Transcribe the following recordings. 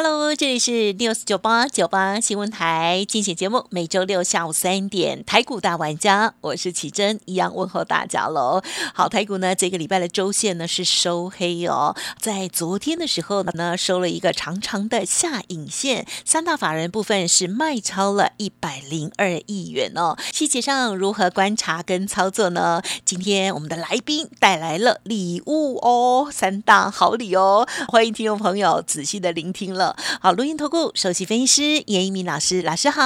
Hello，这里是 News 九八九八新闻台精选节目，每周六下午三点台股大玩家，我是启珍，一样问候大家喽。好，台股呢这个礼拜的周线呢是收黑哦，在昨天的时候呢收了一个长长的下影线，三大法人部分是卖超了一百零二亿元哦。细节上如何观察跟操作呢？今天我们的来宾带来了礼物哦，三大好礼哦，欢迎听众朋友仔细的聆听了。好，录音投顾首席分析师严一鸣老师，老师好。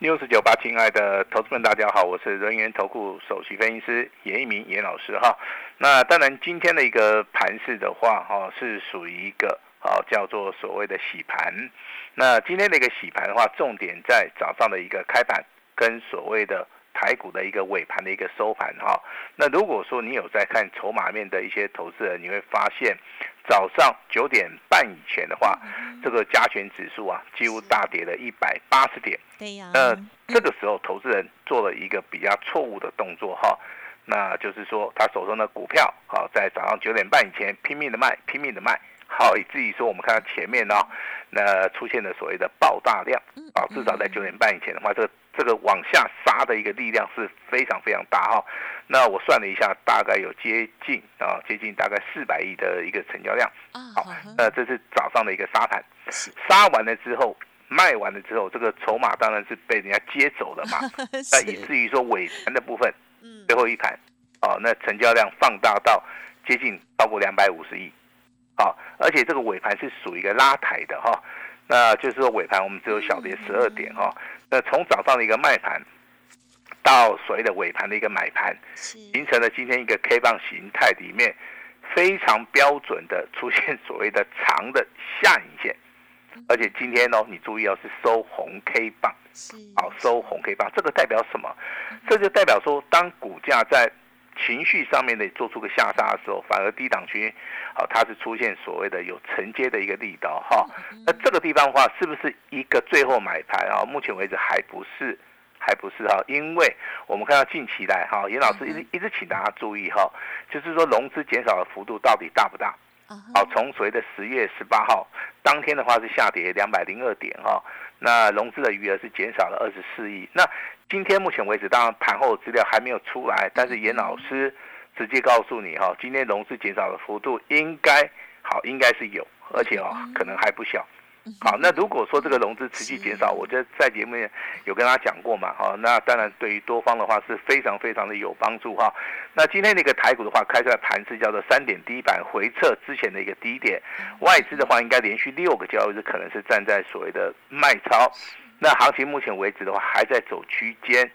六四九八，亲爱的投资们，大家好，我是人源投顾首席分析师严一鸣严老师哈。那当然，今天的一个盘势的话，哈是属于一个啊叫做所谓的洗盘。那今天的一个洗盘的话，重点在早上的一个开盘跟所谓的台股的一个尾盘的一个收盘哈。那如果说你有在看筹码面的一些投资人，你会发现早上九点半以前的话，这个加权指数啊几乎大跌了一百八十点。对呀、那这个时候，投资人做了一个比较错误的动作哈，那就是说他手中的股票好在早上九点半以前拼命的卖，拼命的卖，好，以至于说我们看到前面呢、那出现了所谓的爆大量啊，至少在九点半以前的话，这个这个往下杀的一个力量是非常非常大哈。那我算了一下，大概有接近啊，接近大概四百亿的一个成交量。啊，好，那这是早上的一个沙盘，杀完了之后，卖完了之后，这个筹码当然是被人家接走了嘛。那以至于说尾盘的部分，嗯。最后一盘，哦，那成交量放大到接近超过两百五十亿，好，而且这个尾盘是属于一个拉抬的哈，那就是说尾盘我们只有小跌十二点哈，那从早上的一个卖盘到所谓的尾盘的一个买盘，形成了今天一个 K 棒形态里面非常标准的出现所谓的长的下影线，而且今天哦，你注意哦，是收红 K 棒。是好，收红 K 棒，这个代表什么？这就代表说，当股价在情绪上面的做出个下杀的时候，反而低档区，好，它是出现所谓的有承接的一个力道哈。那这个地方的话，是不是一个最后买盘啊？目前为止还不是，还不是哈，因为我们看到近期来哈，严老师一直一直请大家注意哈，就是说融资减少的幅度到底大不大？啊好，从所谓的十月十八号当天的话是下跌两百零二点哈，那融资的余额是减少了二十四亿。那今天目前为止，当然盘后资料还没有出来，但是严老师直接告诉你哈，今天融资减少的幅度应该好，应该是有，而且哦可能还不小。好，那如果说这个融资持续减少，我这在节目里有跟大家讲过嘛，哈，那当然对于多方的话是非常非常的有帮助哈。那今天那个台股的话，开出来盘是叫做三点低板回撤之前的一个低点，外资的话应该连续六个交易日可能是站在所谓的卖超，那行情目前为止的话还在走区间，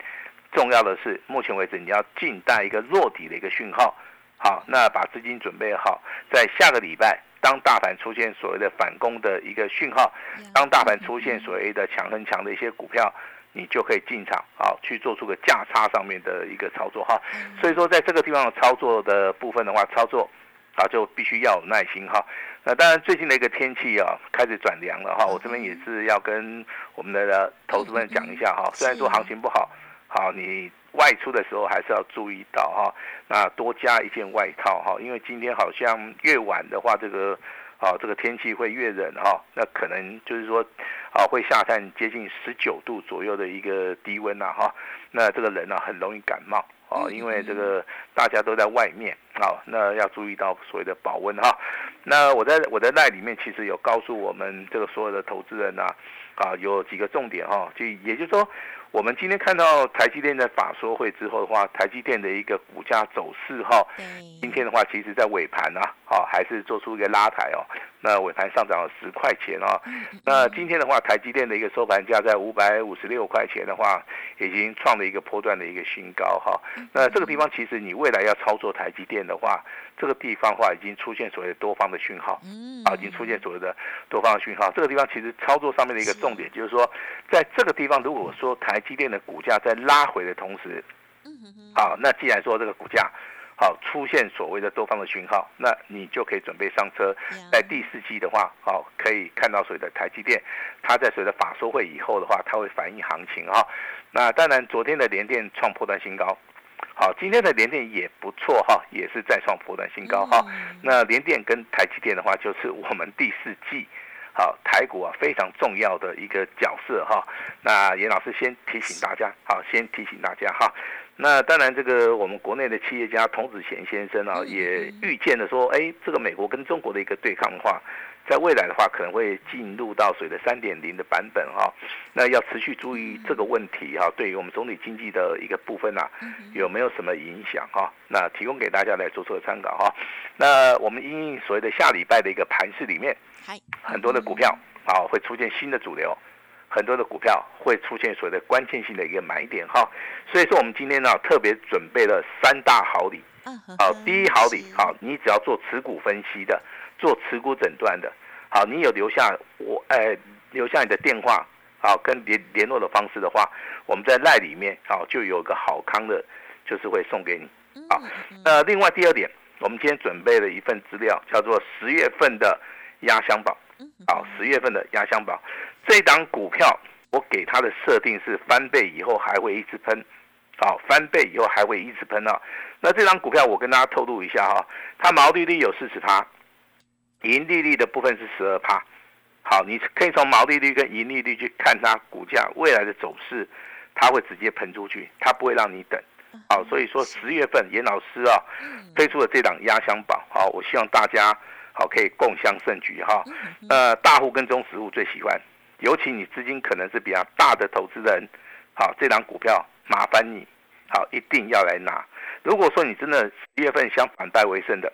重要的是目前为止你要静待一个落底的一个讯号，好，那把资金准备好，在下个礼拜。当大盘出现所谓的反攻的一个讯号，当大盘出现所谓的强很强的一些股票，你就可以进场好，去做出个价差上面的一个操作哈。所以说，在这个地方的操作的部分的话，操作啊就必须要有耐心哈。那当然，最近的一个天气啊开始转凉了哈，我这边也是要跟我们的投资们讲一下哈。虽然说行情不好，好你外出的时候还是要注意到哈，那多加一件外套哈，因为今天好像越晚的话，这个啊这个天气会越冷哈，那可能就是说啊会下探接近十九度左右的一个低温呐哈，那这个人呢、很容易感冒。啊，因为这个大家都在外面啊、那要注意到所谓的保温哈。那我在我的赖里面其实有告诉我们这个所有的投资人呐、啊，有几个重点哈、就也就是说，我们今天看到台积电在法说会之后的话，台积电的一个股价走势哈、对，今天的话，其实在尾盘啊，好、还是做出一个拉抬哦。那尾盘上涨了十块钱啊。那今天的话，台积电的一个收盘价在五百五十六块钱的话，已经创了一个波段的一个新高哈。那这个地方其实你未来要操作台积电的话，这个地方的话已经出现所谓的多方的讯号，啊，已经出现所谓的多方的讯号。这个地方其实操作上面的一个重点就是说，在这个地方如果说台积电的股价在拉回的同时，嗯好，那既然说这个股价。好，出现所谓的多方的讯号，那你就可以准备上车。在第四季的话，好，可以看到所谓的台积电，它在随着法说会以后的话，它会反映行情哈。那当然，昨天的联电创破断新高，好，今天的联电也不错哈，也是再创破断新高哈。那联电跟台积电的话，就是我们第四季好台股啊非常重要的一个角色哈。那严老师先提醒大家，好，先提醒大家哈。那当然，这个我们国内的企业家童子贤先生啊，也预见了说，哎，这个美国跟中国的一个对抗的话，在未来的话可能会进入到水的三点零的版本哈。那要持续注意这个问题哈，对于我们总体经济的一个部分呐，有没有什么影响哈？那提供给大家来做做参考哈。那我们因所谓的下礼拜的一个盘市里面，很多的股票啊会出现新的主流。很多的股票会出现所谓的关键性的一个买点哈，所以说我们今天呢特别准备了三大好礼，好，第一好礼，好，你只要做持股分析的，做持股诊断的，好，你有留下我，哎，留下你的电话，好，跟联联络的方式的话，我们在赖里面，好，就有个好康的，就是会送给你，好，那另外第二点，我们今天准备了一份资料，叫做十月份的压箱宝，好，十月份的压箱宝。这档股票，我给它的设定是翻倍以后还会一直喷，好，翻倍以后还会一直喷啊。那这张股票我跟大家透露一下哈，它毛利率有四十趴，盈利率的部分是十二趴。好，你可以从毛利率跟盈利率去看它股价未来的走势，它会直接喷出去，它不会让你等。好，所以说十月份严老师啊推出了这档压箱宝，好，我希望大家好可以共襄盛举哈。呃，大户跟中实户最喜欢。尤其你资金可能是比较大的投资人，好，这档股票麻烦你，好，一定要来拿。如果说你真的十月份想反败为胜的，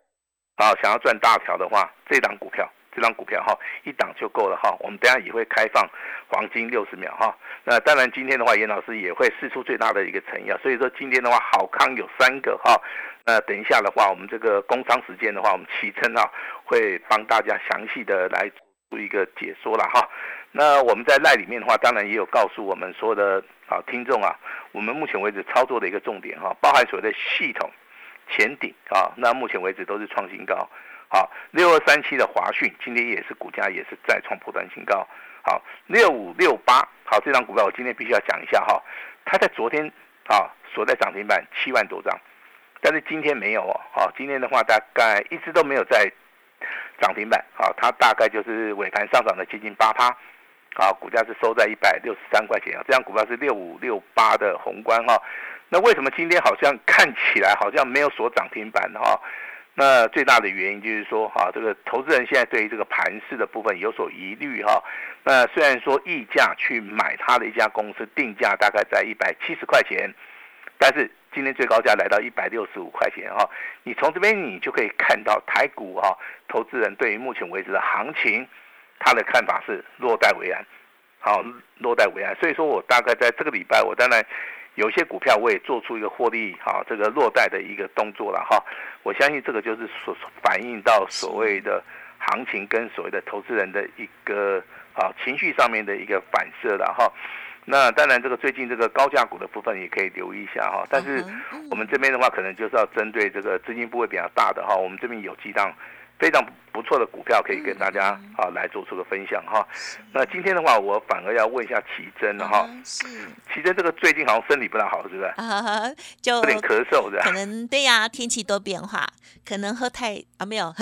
好，想要赚大条的话，这档股票，这档股票哈，一档就够了哈。我们等下也会开放黄金六十秒哈。那当然今天的话，严老师也会试出最大的一个诚意啊。所以说今天的话，好康有三个哈。那等一下的话，我们这个工商时间的话，我们启程啊，会帮大家详细的来做一个解说了哈。那我们在赖里面的话，当然也有告诉我们所有的啊听众啊，我们目前为止操作的一个重点哈，包含所谓的系统前顶啊，那目前为止都是创新高。好，六二三七的华讯今天也是股价也是再创破断新高。好，六五六八好，这张股票我今天必须要讲一下哈，它在昨天啊锁在涨停板七万多张，但是今天没有哦。好，今天的话大概一直都没有在涨停板。好，它大概就是尾盘上涨了接近八趴。啊，股价是收在一百六十三块钱啊，这张股票是六五六八的宏观哈。那为什么今天好像看起来好像没有锁涨停板哈？那最大的原因就是说哈，这个投资人现在对于这个盘势的部分有所疑虑哈。那虽然说溢价去买它的一家公司定价大概在一百七十块钱，但是今天最高价来到一百六十五块钱哈。你从这边你就可以看到台股哈，投资人对于目前为止的行情。他的看法是落袋为安，好落袋为安。所以说我大概在这个礼拜，我当然有些股票我也做出一个获利，好这个落袋的一个动作了哈。我相信这个就是所反映到所谓的行情跟所谓的投资人的一个啊情绪上面的一个反射了哈。那当然这个最近这个高价股的部分也可以留意一下哈。但是我们这边的话，可能就是要针对这个资金部位比较大的哈，我们这边有几档。非常不错的股票可以跟大家啊来做出个分享哈。那今天的话，我反而要问一下奇珍了哈。是。奇珍这个最近好像身体不太好，是不是？啊，就有点咳嗽的。可能对呀，天气多变化，可能喝太啊没有，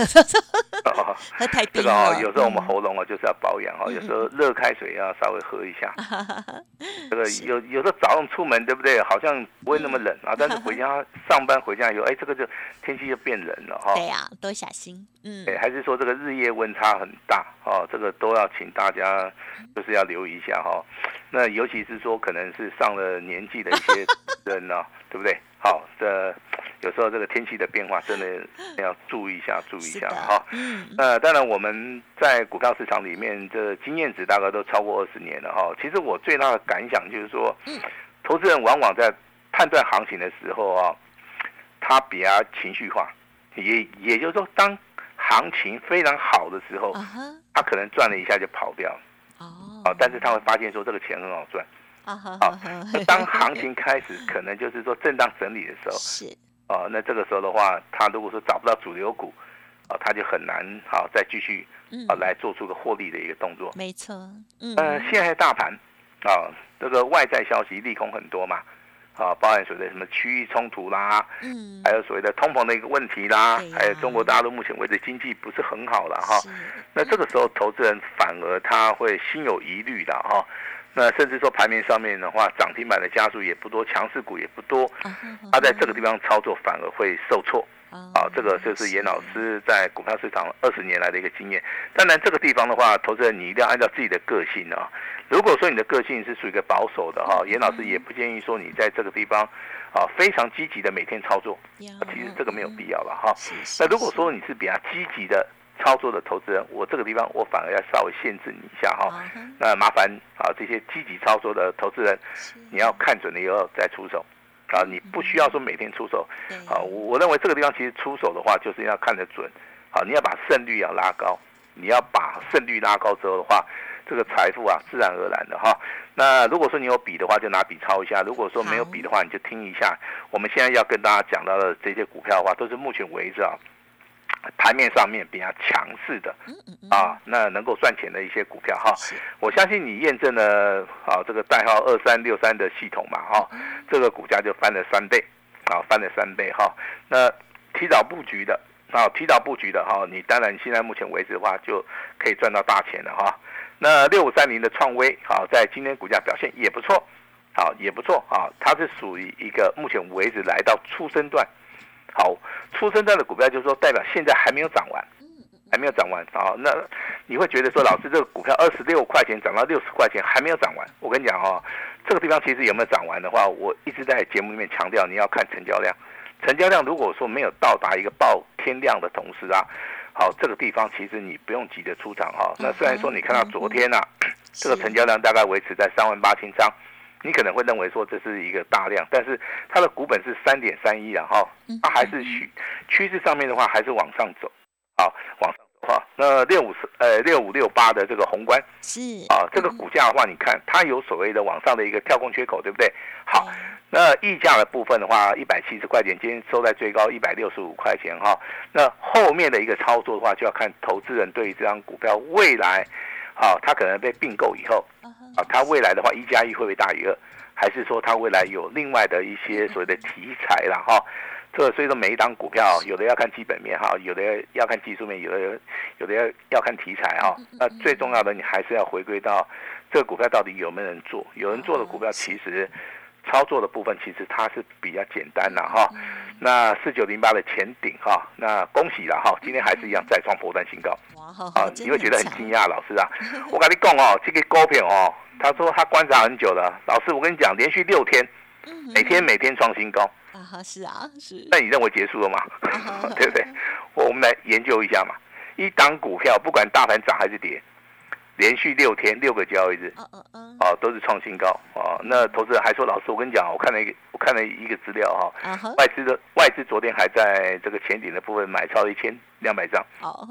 喝太冰了。这个有时候我们喉咙啊就是要保养哈，有时候热开水要稍微喝一下。这个有有时候早上出门对不对？好像不会那么冷啊，但是回家 上班回家以后，哎，这个就天气就变冷了哈。对呀，多小心。嗯，还是说这个日夜温差很大哦，这个都要请大家就是要留意一下哈。那尤其是说可能是上了年纪的一些 人呢，对不对？好，这有时候这个天气的变化真的要注意一下，注意一下哈。嗯，呃，当然我们在股票市场里面这经验值大概都超过二十年了哈。其实我最大的感想就是说，嗯投资人往往在判断行情的时候啊，他比较情绪化，也也就是说，当行情非常好的时候他可能赚了一下就跑掉了。哦，啊，但是他会发现说这个钱很好赚。啊哈好哈哈，那当行情开始可能就是说震荡整理的时候，是，啊，那这个时候的话，他如果说找不到主流股，啊，他就很难好再继续嗯。啊，来做出个获利的一个动作。没错，嗯，呃，现在大盘啊，这个外在消息利空很多嘛，啊，包含所谓的什么区域冲突啦，嗯，还有所谓的通膨的一个问题啦啊，还有中国大陆目前为止经济不是很好了哈。是那这个时候，投资人反而他会心有疑虑的哈。那甚至说盘面上面的话，涨停板的家数也不多，强势股也不多，他在这个地方操作反而会受挫。啊啊，这个就是严老师在股票市场二十年来的一个经验。当然，这个地方的话，投资人你一定要按照自己的个性啊。如果说你的个性是属于一个保守的哈，严老师也不建议说你在这个地方啊非常积极的每天操作，呀其实这个没有必要了哈。那如果说你是比较积极的操作的投资人，我这个地方我反而要稍微限制你一下哈那麻烦啊，这些积极操作的投资人，你要看准了以后再出手啊，你不需要说每天出手。对好，我我认为这个地方其实出手的话，就是要看得准，好，你要把胜率要拉高，你要把胜率拉高之后的话，这个财富啊，自然而然的哈。那如果说你有笔的话，就拿笔抄一下；如果说没有笔的话，你就听一下。我们现在要跟大家讲到的这些股票的话，都是目前为止啊，盘面上面比较强势的啊，那能够赚钱的一些股票哈。是我相信你验证了啊这个代号二三六三的系统嘛哈，这个股价就翻了三倍，啊翻了三倍哈。那提早布局的啊提早布局的哈，你当然现在目前为止的话就可以赚到大钱了哈。那六五三零的创威啊，在今天股价表现也不错，好也不错啊，它是属于一个目前为止来到初生段，好出生段的股票就是说代表现在还没有涨完。还没有涨完啊、那你会觉得说，老师这个股票二十六块钱涨到六十块钱还没有涨完。我跟你讲哦，这个地方其实有没有涨完的话，我一直在节目里面强调，你要看成交量。成交量如果说没有到达一个爆天量的同时啊，好，这个地方其实你不用急着出场哈、那虽然说你看到昨天啊，这个成交量大概维持在三万八千张，你可能会认为说这是一个大量，但是它的股本是三点三一啊哈，它还是趋趋势上面的话还是往上走，好，往上走哈。那六五呃六五六八的这个宏观是啊，这个股价的话，你看它有所谓的往上的一个跳空缺口，对不对？好，嗯那溢价的部分的话，一百七十块钱，今天收在最高一百六十五块钱哈。那后面的一个操作的话，就要看投资人对于这张股票未来，啊，它可能被并购以后，啊它未来的话一加一会不会大于二，还是说它未来有另外的一些所谓的题材啦哈？这所以说每一档股票，有的要看基本面哈，有的要看技术面，有的有的要要看题材哈。那最重要的，你还是要回归到这个股票到底有没有人做？有人做的股票，其实操作的部分其实它是比较简单的哈。那四九零八的前顶哈，那恭喜了哈，今天还是一样再创波段新高。哇好啊，你会觉得很强惊讶，老师啊，我跟你讲哦，这个股票哦，他说他观察很久了，老师，我跟你讲，连续六天，嗯每天每天创新高，啊哈是啊是那你认为结束了吗？对不对？我们来研究一下嘛，一档股票不管大盘涨还是跌，连续六天六个交易日，哦，都是创新高哦。那投资人还说，老师，我跟你讲，我看了一个，我看了一个资料哈、外资的外资昨天还在这个前顶的部分买超一千两百张。好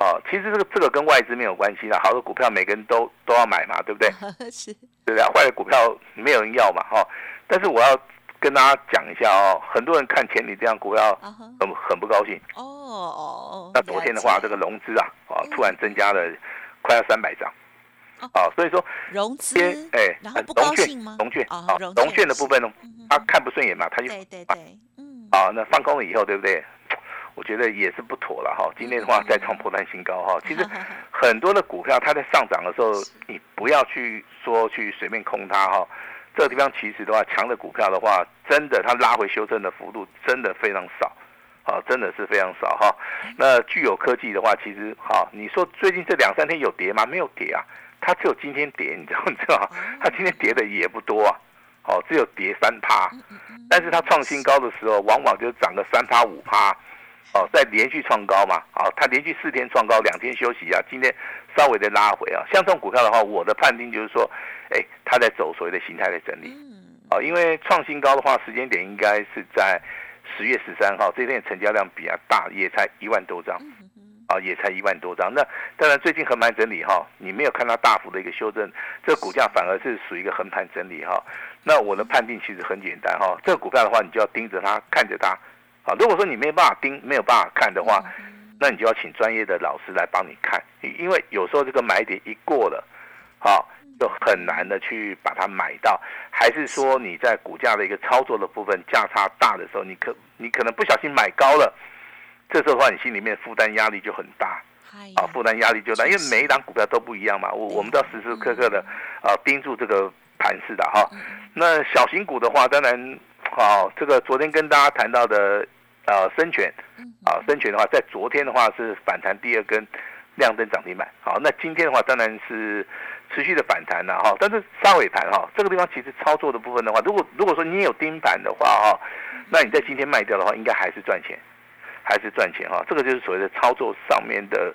哦，其实这个这个跟外资没有关系啦，好的股票每个人都都要买嘛，对不对？是对不对？坏的股票没有人要嘛，哈、但是我要跟大家讲一下哦，很多人看前你这样股票很很不高兴。哦哦那昨天的话，这个融资啊，啊，突然增加了快要三百张。哦啊，所以说融资哎，然后不高融券兴吗融券哦啊，融融券的部分呢，嗯哼他看不顺眼嘛，他就对对对嗯啊，那放空了以后，对不对？我觉得也是不妥了哈。今天的话再创破断新高哈。其实 很多的股票它在上涨的时候，你不要去说去随便空它哈。这个地方其实的话，强的股票的话，真的它拉回修正的幅度真的非常少，啊，真的是非常少哈。那具有科技的话，其实哈，你说最近这两三天有跌吗？没有跌啊，它只有今天跌，你知道 你知道吗？它今天跌的也不多啊。哦，只有跌三趴，但是它创新高的时候，往往就涨个三趴五趴，哦，再连续创高嘛，哦，它连续四天创高，两天休息啊，今天稍微的拉回啊，像这种股票的话，我的判定就是说，哎，它在走所谓的形态的整理，哦，因为创新高的话，时间点应该是在十月十三号，这天成交量比较大，也才一万多张。啊，也才一万多张。那当然，最近横盘整理哈，你没有看到大幅的一个修正，这股价反而是属于一个横盘整理哈。那我的判定其实很简单哈，这个股票的话，你就要盯着它，看着它。啊，如果说你没有办法盯，没有办法看的话，那你就要请专业的老师来帮你看，因为有时候这个买点一过了，啊，就很难的去把它买到。还是说你在股价的一个操作的部分价差大的时候，你可你可能不小心买高了。这时候的话，你心里面负担压力就很大，啊，负担压力就大，因为每一档股票都不一样嘛。我我们都要时时刻刻的啊盯住这个盘势的哈。那小型股的话，当然，好，这个昨天跟大家谈到的呃深全，啊深全的话，在昨天的话是反弹第二根亮灯涨停板。好，那今天的话当然是持续的反弹了哈。但是杀尾盘哈，这个地方其实操作的部分的话，如果如果说你也有盯盘的话哈，那你在今天卖掉的话，应该还是赚钱。还是赚钱哈，这个就是所谓的操作上面的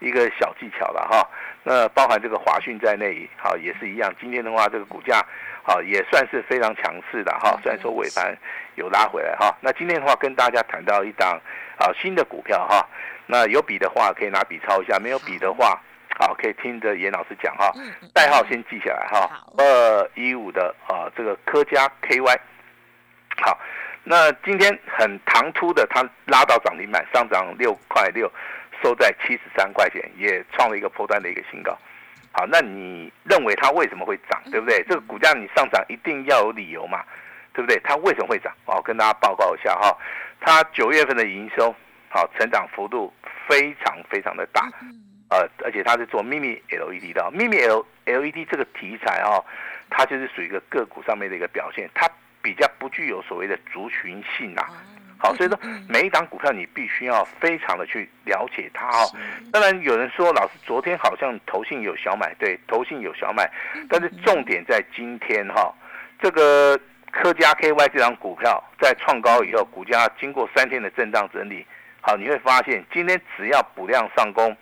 一个小技巧了哈。那包含这个华讯在内，好也是一样。今天的话，这个股价好也算是非常强势的哈。虽然说尾盘有拉回来哈。那今天的话，跟大家谈到一档啊新的股票哈。那有笔的话可以拿笔抄一下，没有笔的话好可以听着严老师讲哈。代号先记下来哈。二一五的啊这个科家 KY 好。那今天很唐突的，它拉到涨停板，上涨六块六，收在七十三块钱，也创了一个破断的一个新高。好，那你认为它为什么会涨，对不对？这个股价你上涨一定要有理由嘛，对不对？它为什么会涨？我跟大家报告一下哈，它九月份的营收好，成长幅度非常非常的大，呃，而且它是做秘密 LED 的，秘密 L LED 这个题材哦，它就是属于一个个股上面的一个表现，它。比较不具有所谓的族群性啊，好，所以说每一档股票你必须要非常的去了解它哦。当然有人说，老师昨天好像投信有小买，对，投信有小买，但是重点在今天哈，这个科嘉 KY 这张股票在创高以后，股价经过三天的震荡整理，好，你会发现今天只要补量上攻，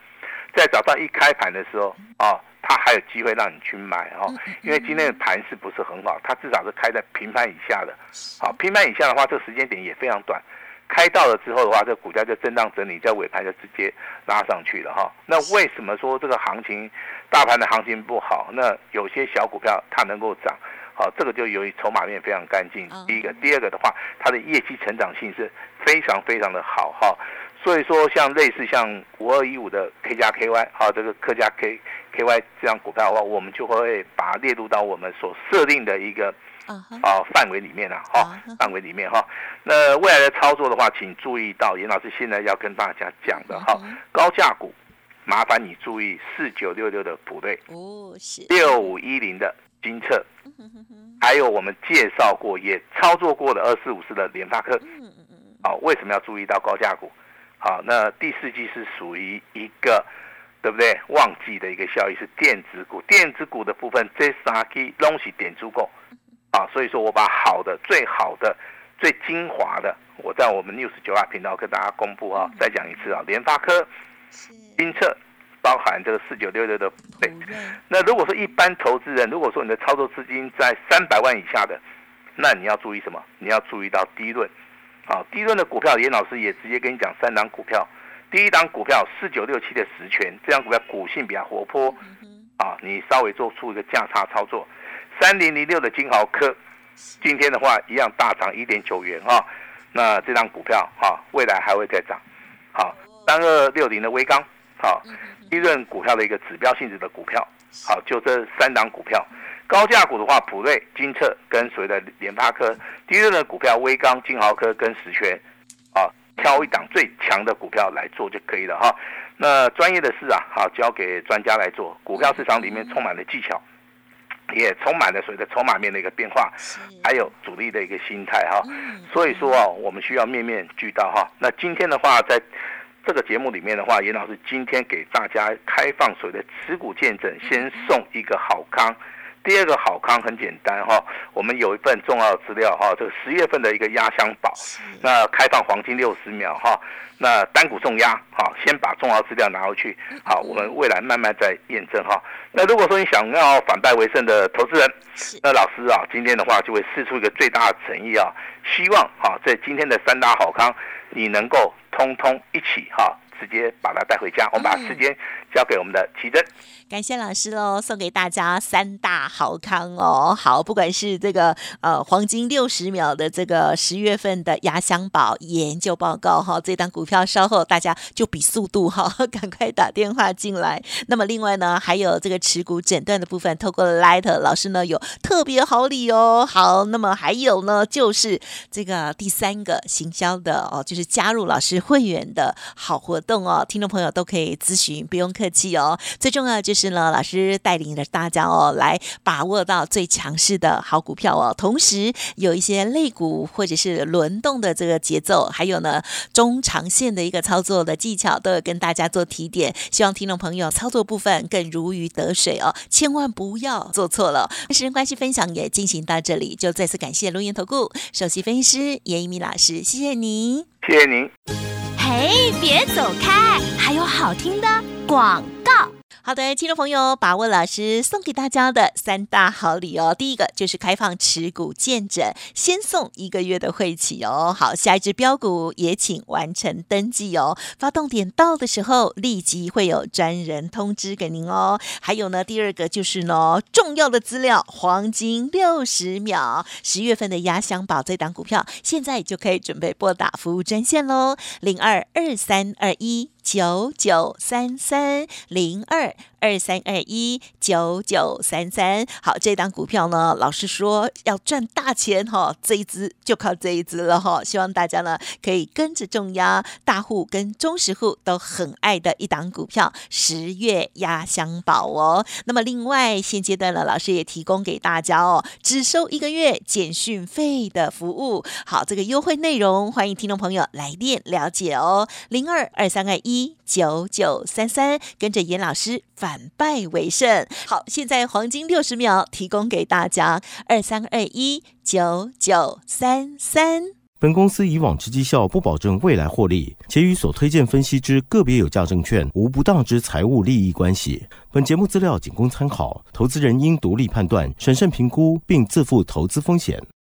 在早上一开盘的时候啊。它还有机会让你去买哦，因为今天的盘势不是很好，它至少是开在平盘以下的。好，平盘以下的话，这个时间点也非常短，开到了之后的话，这股价就震荡整理，在尾盘就直接拉上去了哈。那为什么说这个行情，大盘的行情不好？那有些小股票它能够涨，好，这个就由于筹码面非常干净。第一个，第二个的话，它的业绩成长性是非常非常的好哈。所以说，像类似像五二一五的 K 加 KY，好，这个客加 K KY 这样股票的话，我们就会把它列入到我们所设定的一个啊范围里面了，哈，范围里面哈。那未来的操作的话，请注意到严老师现在要跟大家讲的哈，高价股，麻烦你注意四九六六的普瑞，哦，是。六五一零的金策，还有我们介绍过也操作过的二四五四的联发科，嗯嗯嗯，好，为什么要注意到高价股？好，那第四季是属于一个，对不对？旺季的一个效益是电子股，电子股的部分这三基东西点足够，啊，所以说我把好的、最好的、最精华的，我在我们 news 九二频道跟大家公布啊，再讲一次啊，联发科、金策，包含这个四九六六的，对。那如果说一般投资人，如果说你的操作资金在三百万以下的，那你要注意什么？你要注意到低润。好，第一轮的股票，严老师也直接跟你讲三档股票。第一档股票四九六七的实权，这张股票股性比较活泼，啊，你稍微做出一个价差操作。三零零六的金豪科，今天的话一样大涨一点九元哈。那这张股票哈，未来还会再涨。好，三二六零的微钢，好，第一轮股票的一个指标性质的股票。好，就这三档股票。高价股的话，普瑞、金策跟所谓的联发科；第二的股票，威刚、金豪科跟实权，啊，挑一档最强的股票来做就可以了哈。那专业的事啊，好交给专家来做。股票市场里面充满了技巧，也充满了所谓的筹码面的一个变化，还有主力的一个心态哈。所以说啊，我们需要面面俱到哈。那今天的话，在这个节目里面的话，严老师今天给大家开放所谓的持股见证，先送一个好康。第二个好康很简单哈，我们有一份重要资料哈，这个十月份的一个压箱宝，那开放黄金六十秒哈，那单股重压哈，先把重要资料拿回去，好，我们未来慢慢再验证哈。那如果说你想要反败为胜的投资人，那老师啊，今天的话就会试出一个最大的诚意啊，希望哈在今天的三大好康，你能够通通一起哈。直接把它带回家，我们把时间交给我们的奇珍。感谢老师喽，送给大家三大好康哦。好，不管是这个呃黄金六十秒的这个十月份的压箱宝研究报告哈，这档股票稍后大家就比速度哈，赶快打电话进来。那么另外呢，还有这个持股诊断的部分，透过 Light 老师呢有特别好礼哦。好，那么还有呢，就是这个第三个行销的哦，就是加入老师会员的好活动。哦，听众朋友都可以咨询，不用客气哦。最重要就是呢，老师带领着大家哦，来把握到最强势的好股票哦。同时有一些类股或者是轮动的这个节奏，还有呢中长线的一个操作的技巧，都有跟大家做提点。希望听众朋友操作部分更如鱼得水哦，千万不要做错了。时间关系，分享也进行到这里，就再次感谢龙岩投顾首席分析师严一鸣老师，谢谢您，谢谢您。嘿，别走开，还有好听的广告。好的，听众朋友，把握老师送给大家的三大好礼哦。第一个就是开放持股见证，先送一个月的会期哦。好，下一只标股也请完成登记哦。发动点到的时候，立即会有专人通知给您哦。还有呢，第二个就是呢，重要的资料，黄金六十秒，十月份的压箱宝这档股票，现在就可以准备拨打服务专线喽，零二二三二一。九九三三零二二三二一九九三三，好，这档股票呢，老师说要赚大钱哈，这一支就靠这一支了哈，希望大家呢可以跟着重压，大户跟中实户都很爱的一档股票，十月压箱宝哦。那么另外现阶段呢，老师也提供给大家哦，只收一个月简讯费的服务，好，这个优惠内容欢迎听众朋友来电了解哦，零二二三二一。一九九三三，跟着严老师反败为胜。好，现在黄金六十秒提供给大家，二三二一九九三三。本公司以往之绩效不保证未来获利，且与所推荐分析之个别有价证券无不当之财务利益关系。本节目资料仅供参考，投资人应独立判断、审慎评估，并自负投资风险。